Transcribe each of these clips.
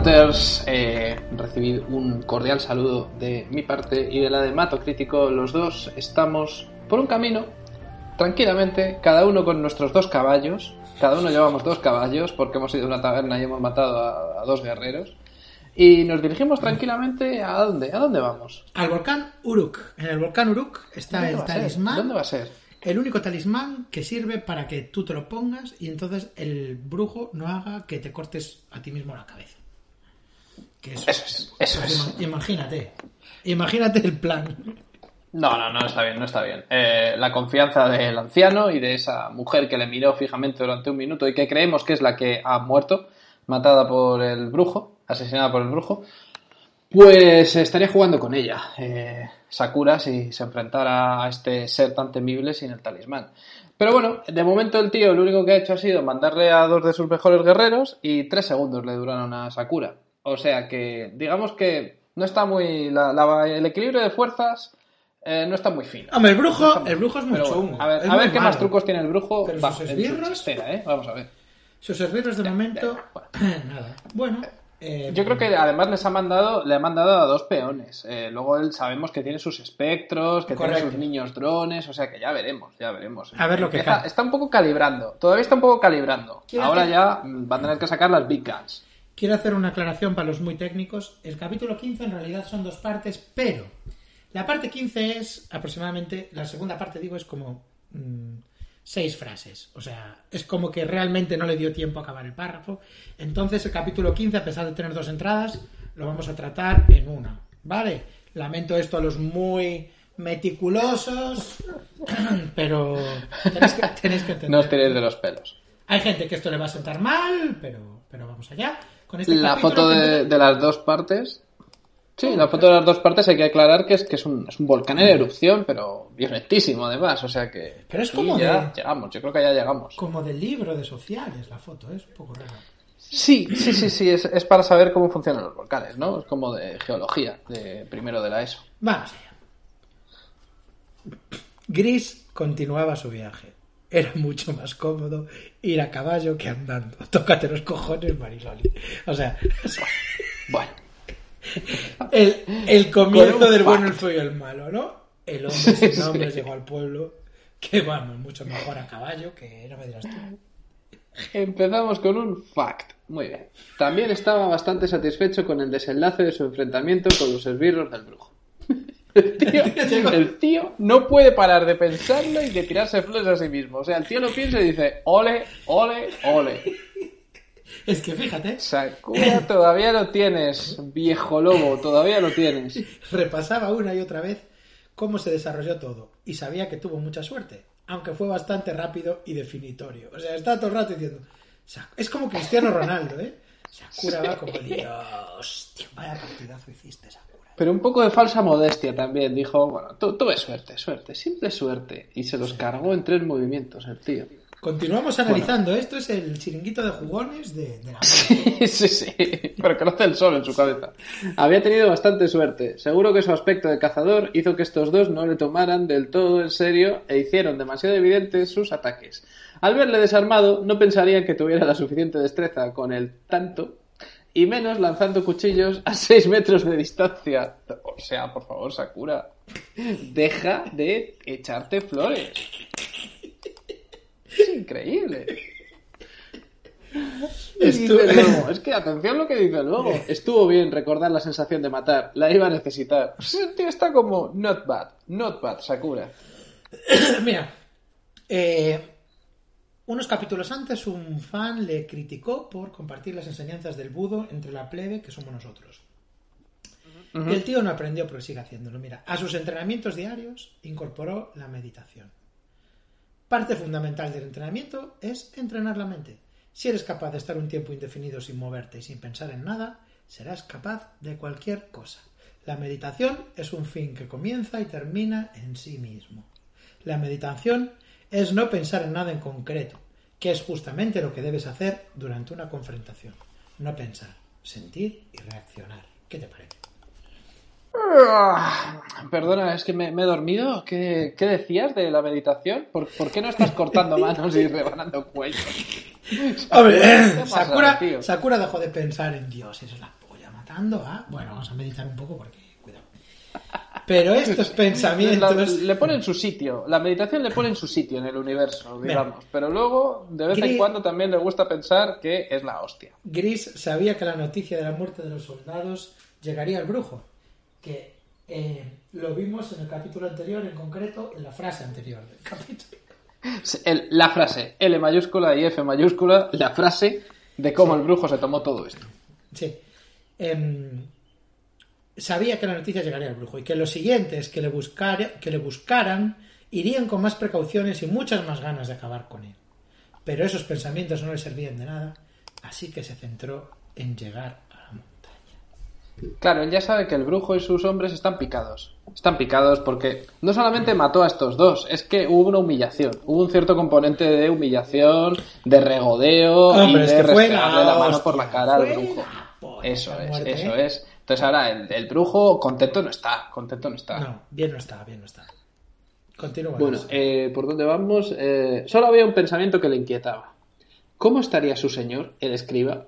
Hunters, eh, recibid un cordial saludo de mi parte y de la de Mato Crítico. Los dos estamos por un camino, tranquilamente, cada uno con nuestros dos caballos. Cada uno llevamos dos caballos porque hemos ido a una taberna y hemos matado a, a dos guerreros. Y nos dirigimos tranquilamente a dónde, a dónde vamos. Al volcán Uruk. En el volcán Uruk está ¿Dónde el talismán. ¿Dónde va a ser? El único talismán que sirve para que tú te lo pongas y entonces el brujo no haga que te cortes a ti mismo la cabeza. Que eso, Eso es, eso pues es. ima- Imagínate. Imagínate el plan. No, no, no está bien, no está bien. Eh, la confianza del anciano y de esa mujer que le miró fijamente durante un minuto y que creemos que es la que ha muerto, matada por el brujo, asesinada por el brujo, pues estaría jugando con ella. Eh, Sakura si se enfrentara a este ser tan temible sin el talismán. Pero bueno, de momento el tío lo único que ha hecho ha sido mandarle a dos de sus mejores guerreros y tres segundos le duraron a Sakura. O sea que, digamos que no está muy. la- la- el equilibrio de fuerzas eh, no está muy fino. Hombre, el brujo, está muy el brujo es muy Pero bueno, chungo. a ver, a ver qué malo. más trucos tiene el brujo Pero va, sus esbirros- ¿eh? Vamos a ver. Sus esbirros de momento. bueno. Nada. Bueno. eh, Yo creo que además les ha mandado, le ha mandado a dos peones. Eh, luego él sabemos que tiene sus espectros, que Correcto. tiene sus niños drones, o sea que ya veremos, ya veremos. A ver lo que Empieza- cae. Está un poco calibrando, todavía está un poco calibrando. Ahora ya van a tener que sacar las big guns. Quiero hacer una aclaración para los muy técnicos. El capítulo 15 en realidad son dos partes, pero la parte 15 es aproximadamente, la segunda parte digo es como mm, seis frases. O sea, es como que realmente no le dio tiempo a acabar el párrafo. Entonces el capítulo 15, a pesar de tener dos entradas, lo vamos a tratar en una. ¿Vale? Lamento esto a los muy meticulosos, pero tenéis que, tenéis que entender. No os tiréis de los pelos. Hay gente que esto le va a sentar mal, pero, pero vamos allá. Con este La foto de, las dos partes. Sí, la foto de las dos partes hay que aclarar que es que es un, es un volcán en erupción, pero violentísimo además, o sea que... Pero es como ya de- llegamos, yo creo que ya llegamos. Como del libro de sociales, la foto, es un poco rara. Sí, sí, sí, sí, es, es para saber cómo funcionan los volcanes, ¿no? Es como de geología, de primero de la ESO. Vamos allá. Gris continuaba su viaje. Era mucho más cómodo ir a caballo que andando. Tócate los cojones, Mariloli. O sea, Bueno, el, el comienzo del bueno, el feo y el malo, ¿no? El hombre sin nombre llegó al pueblo. Que vamos, mucho mejor a caballo que no me dirás tú. empezamos con un fact. Muy bien. También estaba bastante satisfecho con el desenlace de su enfrentamiento con los esbirros del brujo. El tío, el tío no puede parar de pensarlo y de tirarse flores a sí mismo. O sea, el tío lo piensa y dice, ole, ole, ole. Es que fíjate, Sakura, todavía lo tienes, viejo lobo, todavía lo tienes. repasaba una y otra vez cómo se desarrolló todo y sabía que tuvo mucha suerte, aunque fue bastante rápido y definitorio. O sea, está todo el rato diciendo, "Sa- es como Cristiano Ronaldo, ¿eh? Sakura va como Dios, tío, vaya partidazo hiciste, Sakura. Pero un poco de falsa modestia también. Dijo, bueno, tu- tuve suerte, suerte, simple suerte. Y se los cargó en tres movimientos el tío. Continuamos analizando, esto es el chiringuito de jugones de, de la... sí, sí, pero que no hace el sol en su cabeza. Había tenido bastante suerte. Seguro que su aspecto de cazador hizo que estos dos no le tomaran del todo en serio e hicieron demasiado evidentes sus ataques. Al verle desarmado, no pensarían que tuviera la suficiente destreza con el tanto, y menos lanzando cuchillos a 6 metros de distancia. O sea, por favor, Sakura, deja de echarte flores. Es increíble. Y Estu- dice luego, es que atención lo que dice luego. Estuvo bien recordar la sensación de matar. La iba a necesitar. El tío está como not bad, not bad, Sakura. Mira, eh, unos capítulos antes un fan le criticó por compartir las enseñanzas del budo entre la plebe que somos nosotros. El tío no aprendió, pero sigue haciéndolo. Mira, a sus entrenamientos diarios incorporó la meditación. Parte fundamental del entrenamiento es entrenar la mente. Si eres capaz de estar un tiempo indefinido sin moverte y sin pensar en nada, serás capaz de cualquier cosa. La meditación es un fin que comienza y termina en sí mismo. La meditación es no pensar en nada en concreto, que es justamente lo que debes hacer durante una confrontación. No pensar, sentir y reaccionar. ¿Qué te parece? Perdona, es que me, me he dormido. ¿Qué, qué decías de la meditación? ¿Por, por qué no estás cortando manos y rebanando cuellos? Hombre, eh, ¿Qué pasa, Sakura? Sakura dejó de pensar en Dios, eso es la polla matando a... Bueno, vamos a meditar un poco porque. Pero estos La- pensamientos... le pone en su sitio. La meditación le pone en su sitio en el universo, digamos. Pero luego, de vez en cuando, también le gusta pensar que es la hostia. Gris sabía que la noticia de la muerte de los soldados llegaría al brujo, que eh, lo vimos en el capítulo anterior, en concreto en la frase anterior del capítulo. El- la frase L mayúscula y F mayúscula, la frase de cómo el brujo se tomó todo esto. Sí. Em, sabía que la noticia llegaría al brujo y que los siguientes que le, buscara- que le buscaran irían con más precauciones y muchas más ganas de acabar con él. Pero esos pensamientos no le servían de nada, así que se centró en llegar a la montaña. Claro, él ya sabe que el brujo y sus hombres están picados. Están picados porque no solamente mató a estos dos, es que hubo una humillación. Hubo un cierto componente de humillación, de regodeo Hombre, y de la la mano hostia, por la cara al brujo. Eso es, muerte, eso ¿eh? es. Entonces ahora el, el brujo contento no está, contento no está. No, bien no está, bien no está. Continúa. Bueno, eh, ¿por dónde vamos? Eh, solo había un pensamiento que le inquietaba. ¿Cómo estaría su señor, el escriba?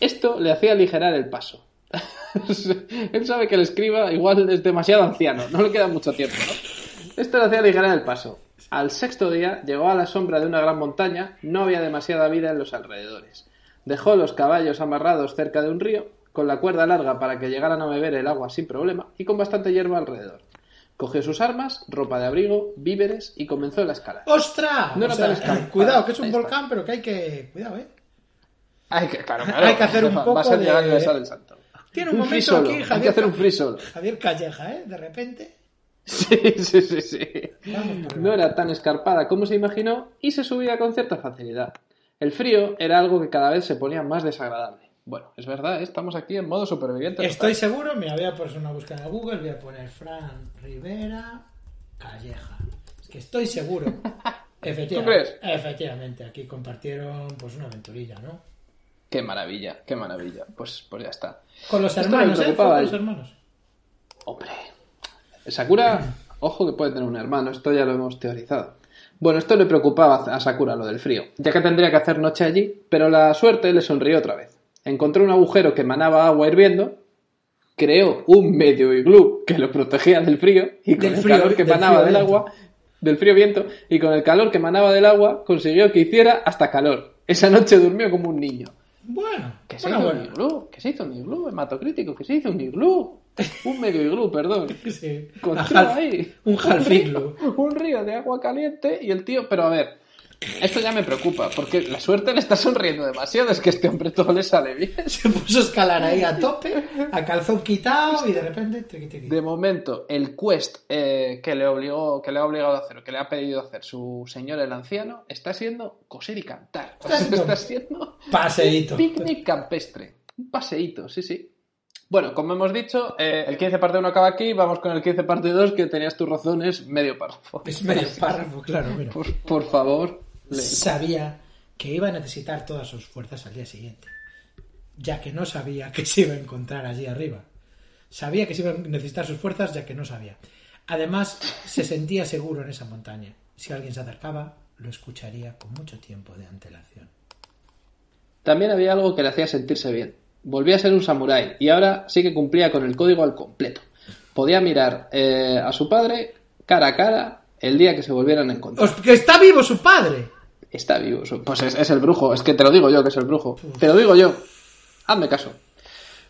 Esto le hacía aligerar el paso. Él sabe que el escriba igual es demasiado anciano, no le queda mucho tiempo, ¿no? Esto le hacía aligerar el paso. Al sexto día llegó a la sombra de una gran montaña, no había demasiada vida en los alrededores. Dejó los caballos amarrados cerca de un río, con la cuerda larga para que llegaran a beber el agua sin problema y con bastante hierba alrededor. Cogió sus armas, ropa de abrigo, víveres y comenzó la escalada. ¡Ostras! No O era sea, tan escalada. cuidado, que es un Ahí está. volcán, pero que hay que... Cuidado, ¿eh? Hay que, claro, claro. Hay que hacer un poco Va a ser de- llegar y besar el santo. Tiene un, free momento solo. aquí, Hay Javier, que hacer un free solo. Javier Calleja, ¿eh? De repente... Sí, sí, sí, sí. Vamos No era tan escarpada como se imaginó y se subía con cierta facilidad. El frío era algo que cada vez se ponía más desagradable. Bueno, es verdad, ¿eh? estamos aquí en modo superviviente. Estoy total. seguro, mira, voy a poner una búsqueda en Google, voy a poner Fran Rivera Calleja. Es que estoy seguro. Efectivamente, crees? efectivamente, aquí compartieron pues una aventurilla, ¿no? Qué maravilla, qué maravilla. Pues, pues ya está. Con los me hermanos, ¿eh? Con los hermanos. Hombre, Sakura, ojo que puede tener un hermano, esto ya lo hemos teorizado. Bueno, esto le preocupaba a Sakura, lo del frío, ya que tendría que hacer noche allí, pero la suerte le sonrió otra vez. Encontró un agujero que emanaba agua hirviendo, creó un medio iglú que lo protegía del frío, y con Del el frío, calor que emanaba del agua, del frío viento, y con el calor que emanaba del agua, consiguió que hiciera hasta calor. Esa noche durmió como un niño. Bueno, ¿Qué se bueno, hizo bueno. un iglú? ¿Qué se hizo un iglú? Hematocrítico, ¿qué se hizo un iglú? Un medio iglú, perdón. Sí. Con A todo half- ahí. un half río, iglú. un río de agua caliente y el tío, pero a ver, esto ya me preocupa, porque la suerte le está sonriendo demasiado, es que este hombre todo le sale bien. Se puso a escalar ahí a tope, a calzón quitado y de repente... triqui, triqui. De momento, el quest eh, que le obligó, que le ha obligado a hacer, o que le ha pedido hacer su señor el anciano, está siendo coser y cantar. Está siendo- Paseíto. picnic campestre. Un paseíto, sí, sí. Bueno, como hemos dicho, eh, el 15 parte 1 acaba aquí, vamos con el 15 parte 2, que tenías tus razones, medio párrafo. Es medio párrafo, claro, mira. Por, por favor. Sabía que iba a necesitar todas sus fuerzas al día siguiente, ya que no sabía que se iba a encontrar allí arriba. Sabía que se iba a necesitar sus fuerzas, ya que no sabía. Además, se sentía seguro en esa montaña. Si alguien se acercaba, lo escucharía con mucho tiempo de antelación. También había algo que le hacía sentirse bien. Volvía a ser un samurái y ahora sí que cumplía con el código al completo. Podía mirar eh, a su padre cara a cara el día que se volvieran a encontrar. ¡Os- ¡Que está vivo su padre! Está vivo. Pues es, es el brujo. Es que te lo digo yo que es el brujo. Te lo digo yo. Hazme caso.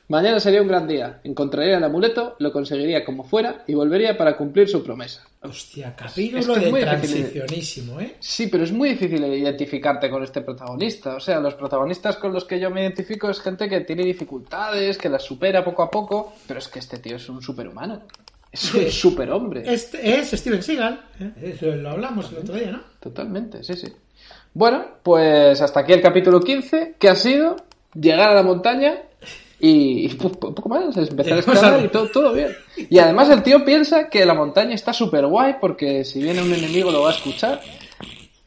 Mañana sería un gran día. Encontraría el amuleto, lo conseguiría como fuera y volvería para cumplir su promesa. Hostia, capítulo Es que es de muy difícil. transicionísimo, ¿eh? Sí, pero es muy difícil identificarte con este protagonista. O sea, los protagonistas con los que yo me identifico es gente que tiene dificultades, que las supera poco a poco, pero es que este tío es un superhumano. Es un Sí. superhombre. Este es Steven Seagal, ¿eh? Lo hablamos el otro día, ¿no? Totalmente, sí, sí. Bueno, pues hasta aquí el capítulo 15, que ha sido llegar a la montaña y, y po- po- poco más, empezar a escalar y todo, todo bien. Y además el tío piensa que la montaña está súper guay porque si viene un enemigo lo va a escuchar.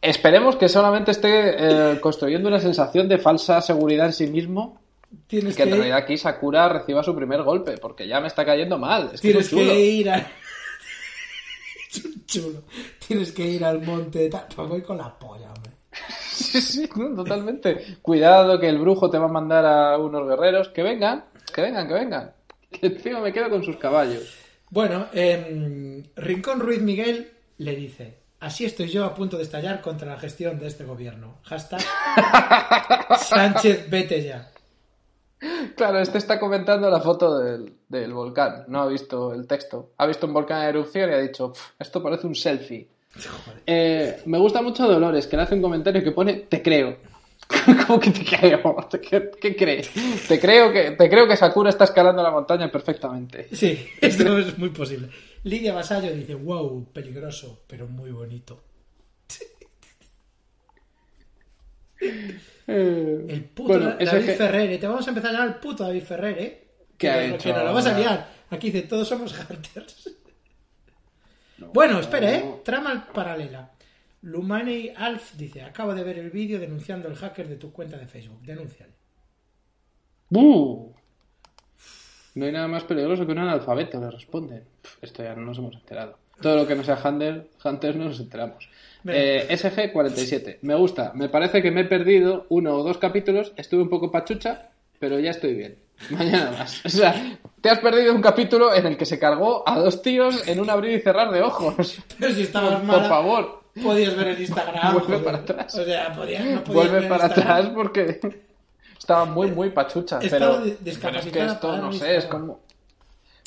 Esperemos que solamente esté eh, construyendo una sensación de falsa seguridad en sí mismo y Tienes que en que, realidad aquí Sakura reciba su primer golpe, porque ya me está cayendo mal. Es que es tienes chulo. que ir a... Chulo. Tienes que ir al monte... voy con la polla, hombre. Sí, sí, totalmente. Cuidado que el brujo te va a mandar a unos guerreros. Que vengan, que vengan, que vengan. Que encima me quedo con sus caballos. Bueno, em, Rincón Ruiz Miguel le dice, así estoy yo a punto de estallar contra la gestión de este gobierno. Hashtag Sánchez, vete ya. Claro, este está comentando la foto del, del volcán. No ha visto el texto. Ha visto un volcán en erupción y ha dicho, "Pf, esto parece un selfie. Eh, me gusta mucho Dolores, que le hace un comentario que pone, te creo. ¿Cómo que te creo? ¿Qué, qué crees? Te creo, que, te creo que Sakura está escalando la montaña perfectamente. Sí, esto es muy posible. Lidia Vasallo dice, wow, peligroso, pero muy bonito. Eh, El puto bueno, David que- Ferrer, te vamos a empezar a llamar el puto David Ferrer, ¿eh? ¿Qué ha que, hecho que nos lo vas a liar. Aquí dice, todos somos hunters. Bueno, espera, ¿eh? Trama paralela. Lumane Alf dice, acabo de ver el vídeo denunciando el hacker de tu cuenta de Facebook. Denúnciale. No hay nada más peligroso que un analfabeto, le responden. Esto ya no nos hemos enterado. Todo lo que no sea Hunter, Hunters no nos enteramos. Eh, SG47. Me gusta. Me parece que me he perdido uno o dos capítulos. Estuve un poco pachucha, pero ya estoy bien. Mañana más. O sea, te has perdido un capítulo en el que se cargó a dos tíos en un abrir y cerrar de ojos. Pero si estabas Por, mala, por favor, podías ver el Instagram. Vuelve joder. para atrás. O sea, podías, no podías ver vuelve el para Instagram. atrás porque estaba muy, muy pachucha. Estaba Pero, pero es que esto, no sé, es como...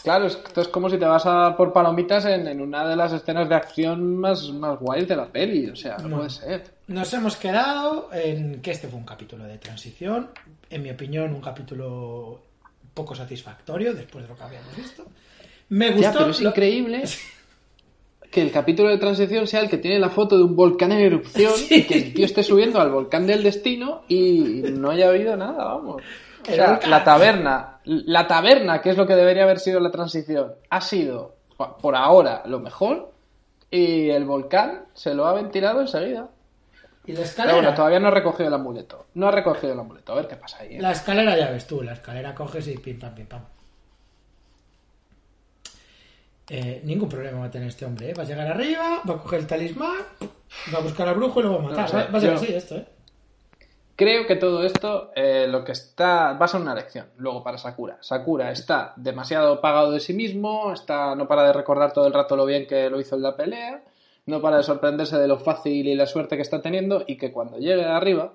Claro, es- esto es como si te vas a por palomitas en, en una de las escenas de acción más, más guays de la peli. O sea, no, No. puede ser. Nos hemos quedado en que este fue un capítulo de transición. En mi opinión, un capítulo poco satisfactorio después de lo que habíamos visto. Me gustó. Ya, pero es lo- increíble que el capítulo de transición sea el que tiene la foto de un volcán en erupción y que el tío esté subiendo al volcán del destino y no haya habido nada, vamos. O sea, la taberna, la taberna, que es lo que debería haber sido la transición, ha sido por ahora lo mejor y el volcán se lo ha ventilado enseguida. Y la Pero escalera. bueno, todavía no ha recogido el amuleto. No ha recogido el amuleto. A ver qué pasa ahí. ¿eh? La escalera ya ves tú, la escalera coges y pim pam pim pam. Eh, ningún problema va a tener este hombre, ¿eh? Va a llegar arriba, va a coger el talismán, va a buscar al brujo y lo va a matar. No va, va a ser yo- así esto, ¿eh? Creo que todo esto eh, lo que está va a ser una lección luego para Sakura. Sakura está demasiado pagado de sí mismo, está no para de recordar todo el rato lo bien que lo hizo en la pelea, no para de sorprenderse de lo fácil y la suerte que está teniendo y que cuando llegue arriba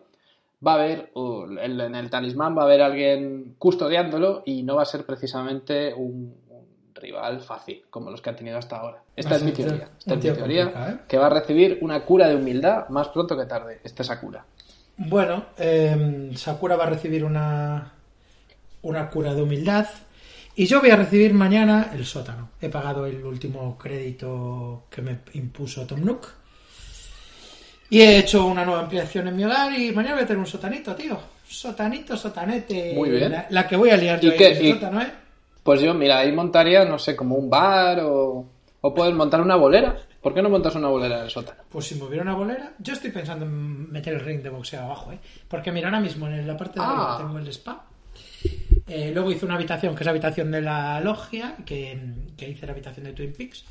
va a haber uh, en el talismán va a haber alguien custodiándolo y no va a ser precisamente un, un rival fácil como los que ha tenido hasta ahora. Esta Va a es mi teoría. Esta es mi teoría ¿eh? que va a recibir una cura de humildad más pronto que tarde. Este Sakura. Bueno, eh, Sakura va a recibir una, una cura de humildad. Y yo voy a recibir mañana el sótano. He pagado el último crédito que me impuso Tom Nook. Y he hecho una nueva ampliación en mi hogar y mañana voy a tener un sotanito, tío. Sotanito, sotanete. Muy bien. La, la que voy a liar yo ¿Y ahí qué- en ese y- sótano, ¿eh? Pues yo, mira, ahí montaría, no sé, como un bar o, o puedes montar una bolera. ¿Por qué no montas una bolera en el sótano? Pues si me hubiera una bolera, yo estoy pensando en meter el ring de boxeo abajo, ¿eh? Porque mira, ahora mismo en la parte de Ah. arriba tengo el spa. Eh, luego hice una habitación, que es la habitación de la logia, que, que hice la habitación de Twin Peaks.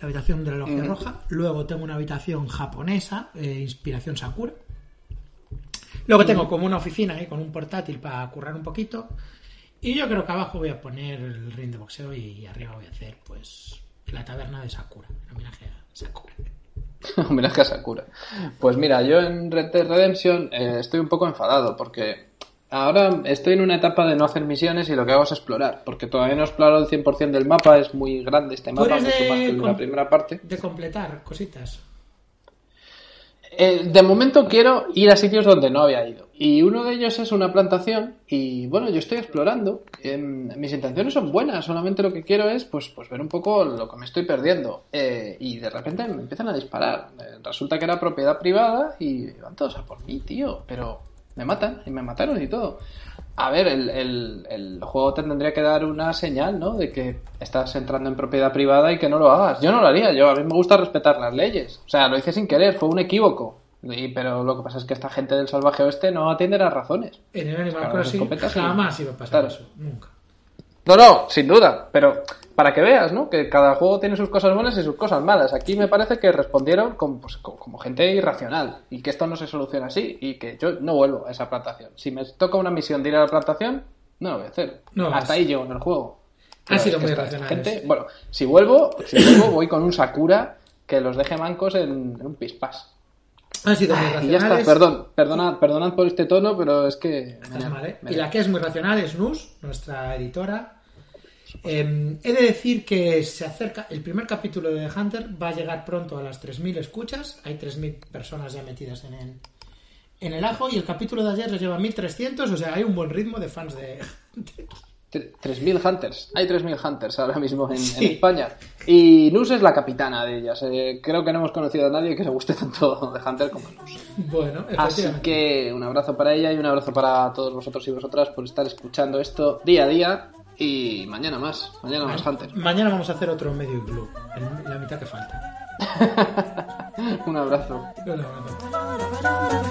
La habitación de la logia Mm. roja. Luego tengo una habitación japonesa, eh, inspiración Sakura. Luego tengo como una oficina ahí con un portátil para currar un poquito. Y yo creo que abajo voy a poner el ring de boxeo y arriba voy a hacer, pues, la taberna de Sakura, en homenaje a Sakura. Homenaje a Sakura. Pues mira, yo en Red Dead Redemption eh, estoy un poco enfadado porque ahora estoy en una etapa de no hacer misiones y lo que hago es explorar. Porque todavía no he explorado el 100% del mapa, es muy grande este ¿Tú mapa, mucho más que el de la primera parte. de completar cositas. Eh, de momento quiero ir a sitios donde no había ido. Y uno de ellos es una plantación. Y bueno, yo estoy explorando. Em, mis intenciones son buenas. Solamente lo que quiero es pues, pues ver un poco lo que me estoy perdiendo. Eh, y de repente me empiezan a disparar. Eh, resulta que era propiedad privada y van todos a por mí, tío. Pero me matan y me mataron y todo. A ver, el, el- el juego te tendría que dar una señal, ¿no? De que estás entrando en propiedad privada y que no lo hagas. Yo no lo haría, yo a mí me gusta respetar las leyes. O sea, lo hice sin querer, fue un equívoco. Y- pero lo que pasa es que esta gente del salvaje oeste no atiende las razones. En el Animal Crossing jamás iba a pasar Claro. eso, nunca. No, no, sin duda, pero para que veas, ¿no? Que cada juego tiene sus cosas buenas y sus cosas malas. Aquí me parece que respondieron como, pues, como, gente irracional y que esto no se soluciona así y que yo no vuelvo a esa plantación. Si me toca una misión de ir a la plantación, no lo voy a hacer. No. Hasta ahí llego en el juego. Pero sido muy esta irracionales. gente- bueno, si vuelvo, si vuelvo, voy con un Sakura que los deje mancos en, en un pispás. Han sido muy Y ya está, perdón, perdonad, perdonad por este tono, pero es que... Estás mal, ¿eh? Y la que es muy racional es Nus, nuestra editora. Eh, he de decir que se acerca. El primer capítulo de The Hunter va a llegar pronto a las 3.000 escuchas. Hay 3.000 personas ya metidas en el, en el ajo. Y el capítulo de ayer les lleva 1.300. O sea, hay un buen ritmo de fans de. Tre- 3.000 Hunters. Hay 3.000 Hunters ahora mismo en. España. Y Nus es la capitana de ellas. Eh, creo que no hemos conocido a nadie que se guste tanto de Hunter como Nus. Bueno, Así que un abrazo para ella y un abrazo para todos vosotros y vosotras por estar escuchando esto día a día. Y mañana más. Mañana más Hunter. Mañana vamos a hacer otro medio en La mitad que falta. un abrazo. Un abrazo.